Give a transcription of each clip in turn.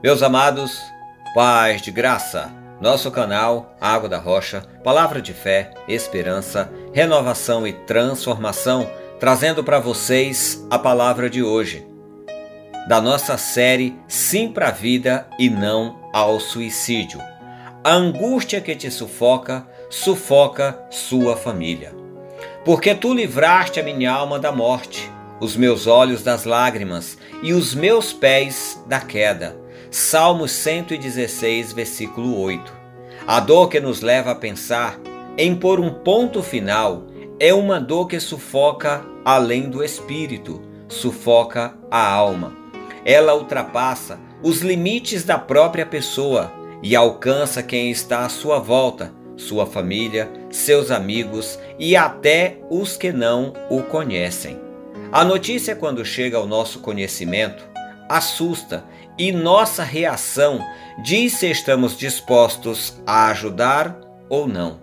Meus amados, paz de graça. Nosso canal Água da Rocha, palavra de fé, esperança, renovação e transformação, trazendo para vocês a palavra de hoje, da nossa série Sim para a Vida e Não ao Suicídio. A angústia que te sufoca, sufoca sua família. Porque tu livraste a minha alma da morte, os meus olhos das lágrimas e os meus pés da queda Salmos 116, versículo 8. A dor que nos leva a pensar em pôr um ponto final é uma dor que sufoca além do espírito, sufoca a alma. Ela ultrapassa os limites da própria pessoa e alcança quem está à sua volta, sua família, seus amigos e até os que não o conhecem. A notícia, quando chega ao nosso conhecimento, assusta e nossa reação diz se estamos dispostos a ajudar ou não.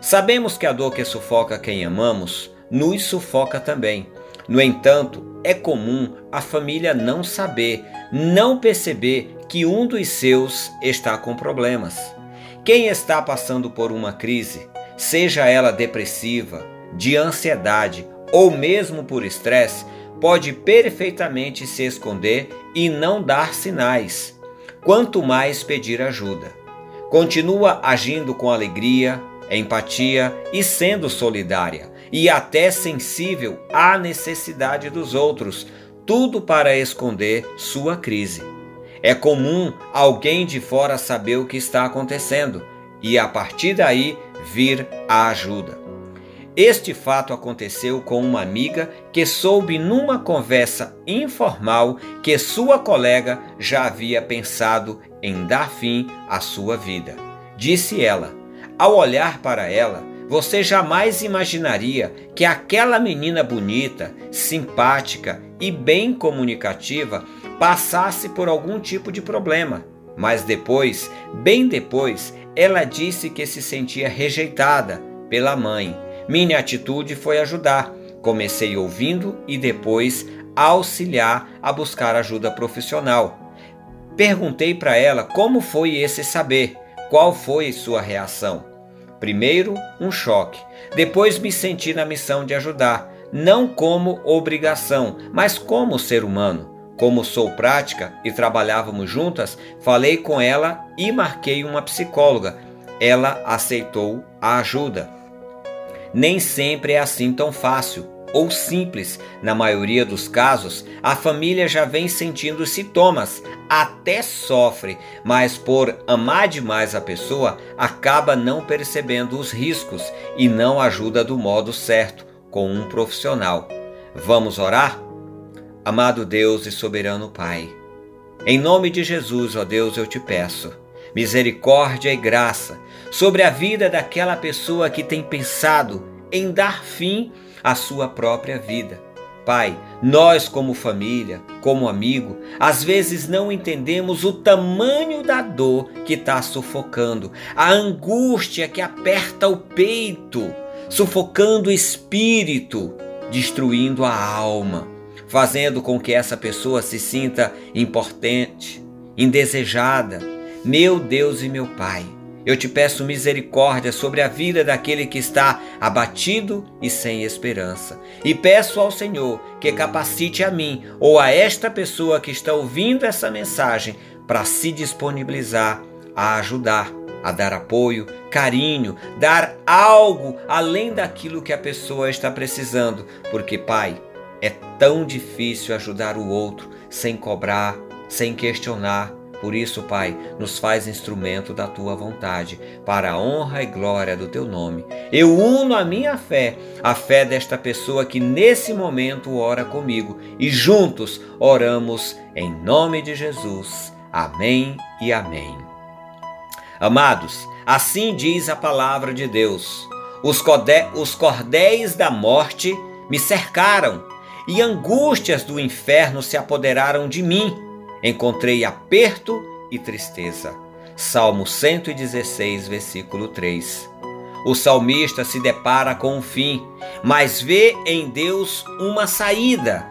Sabemos que a dor que sufoca quem amamos nos sufoca também. No entanto, é comum a família não saber, não perceber que um dos seus está com problemas. Quem está passando por uma crise, seja ela depressiva, de ansiedade ou mesmo por estresse, pode perfeitamente se esconder e não dar sinais, quanto mais pedir ajuda. Continua agindo com alegria, empatia e sendo solidária, e até sensível à necessidade dos outros, tudo para esconder sua crise. É comum alguém de fora saber o que está acontecendo e a partir daí vir a ajuda. Este fato aconteceu com uma amiga que soube numa conversa informal que sua colega já havia pensado em dar fim à sua vida. Disse ela: Ao olhar para ela, você jamais imaginaria que aquela menina bonita, simpática e bem comunicativa passasse por algum tipo de problema. Mas depois, bem depois, ela disse que se sentia rejeitada pela mãe minha atitude foi ajudar. Comecei ouvindo e depois auxiliar a buscar ajuda profissional. Perguntei para ela como foi esse saber, qual foi sua reação. Primeiro, um choque. Depois me senti na missão de ajudar, não como obrigação, mas como ser humano. Como sou prática e trabalhávamos juntas, falei com ela e marquei uma psicóloga. Ela aceitou a ajuda. Nem sempre é assim tão fácil ou simples. Na maioria dos casos, a família já vem sentindo sintomas, até sofre, mas por amar demais a pessoa, acaba não percebendo os riscos e não ajuda do modo certo com um profissional. Vamos orar? Amado Deus e soberano Pai, em nome de Jesus, ó Deus, eu te peço misericórdia e graça sobre a vida daquela pessoa que tem pensado em dar fim à sua própria vida. Pai, nós, como família, como amigo, às vezes não entendemos o tamanho da dor que está sufocando, a angústia que aperta o peito, sufocando o espírito, destruindo a alma, fazendo com que essa pessoa se sinta importante, indesejada. Meu Deus e meu Pai, eu te peço misericórdia sobre a vida daquele que está abatido e sem esperança. E peço ao Senhor que capacite a mim ou a esta pessoa que está ouvindo essa mensagem para se disponibilizar a ajudar, a dar apoio, carinho, dar algo além daquilo que a pessoa está precisando. Porque, Pai, é tão difícil ajudar o outro sem cobrar, sem questionar por isso, Pai, nos faz instrumento da tua vontade, para a honra e glória do teu nome. Eu uno a minha fé, a fé desta pessoa que nesse momento ora comigo, e juntos oramos em nome de Jesus. Amém e amém. Amados, assim diz a palavra de Deus: os, os cordéis da morte me cercaram, e angústias do inferno se apoderaram de mim encontrei aperto e tristeza. Salmo 116, versículo 3. O salmista se depara com o fim, mas vê em Deus uma saída.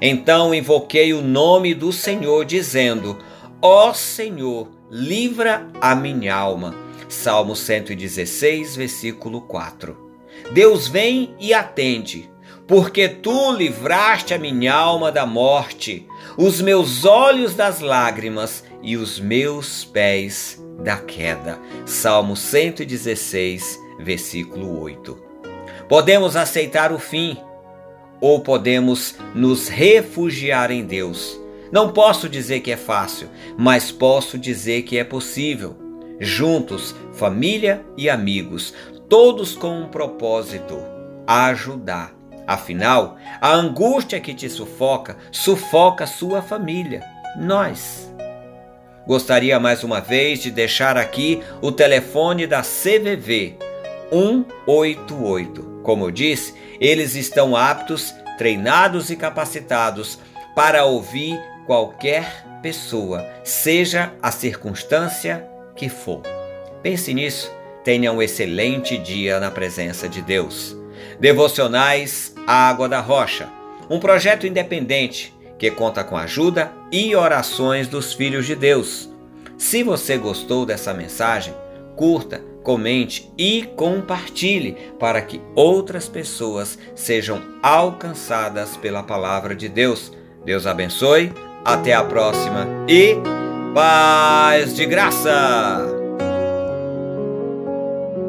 Então invoquei o nome do Senhor, dizendo: Ó Senhor, livra a minha alma. Salmo 116, versículo 4. Deus vem e atende, porque tu livraste a minha alma da morte, os meus olhos das lágrimas e os meus pés da queda. Salmo 116, versículo 8. Podemos aceitar o fim ou podemos nos refugiar em Deus. Não posso dizer que é fácil, mas posso dizer que é possível. Juntos, família e amigos, todos com um propósito: ajudar. Afinal, a angústia que te sufoca, sufoca sua família, nós. Gostaria mais uma vez de deixar aqui o telefone da CVV 188. Como eu disse, eles estão aptos, treinados e capacitados para ouvir qualquer pessoa, seja a circunstância que for. Pense nisso. Tenha um excelente dia na presença de Deus. Devocionais Água da Rocha, um projeto independente que conta com ajuda e orações dos filhos de Deus. Se você gostou dessa mensagem, curta, comente e compartilhe para que outras pessoas sejam alcançadas pela palavra de Deus. Deus abençoe, até a próxima e paz de graça!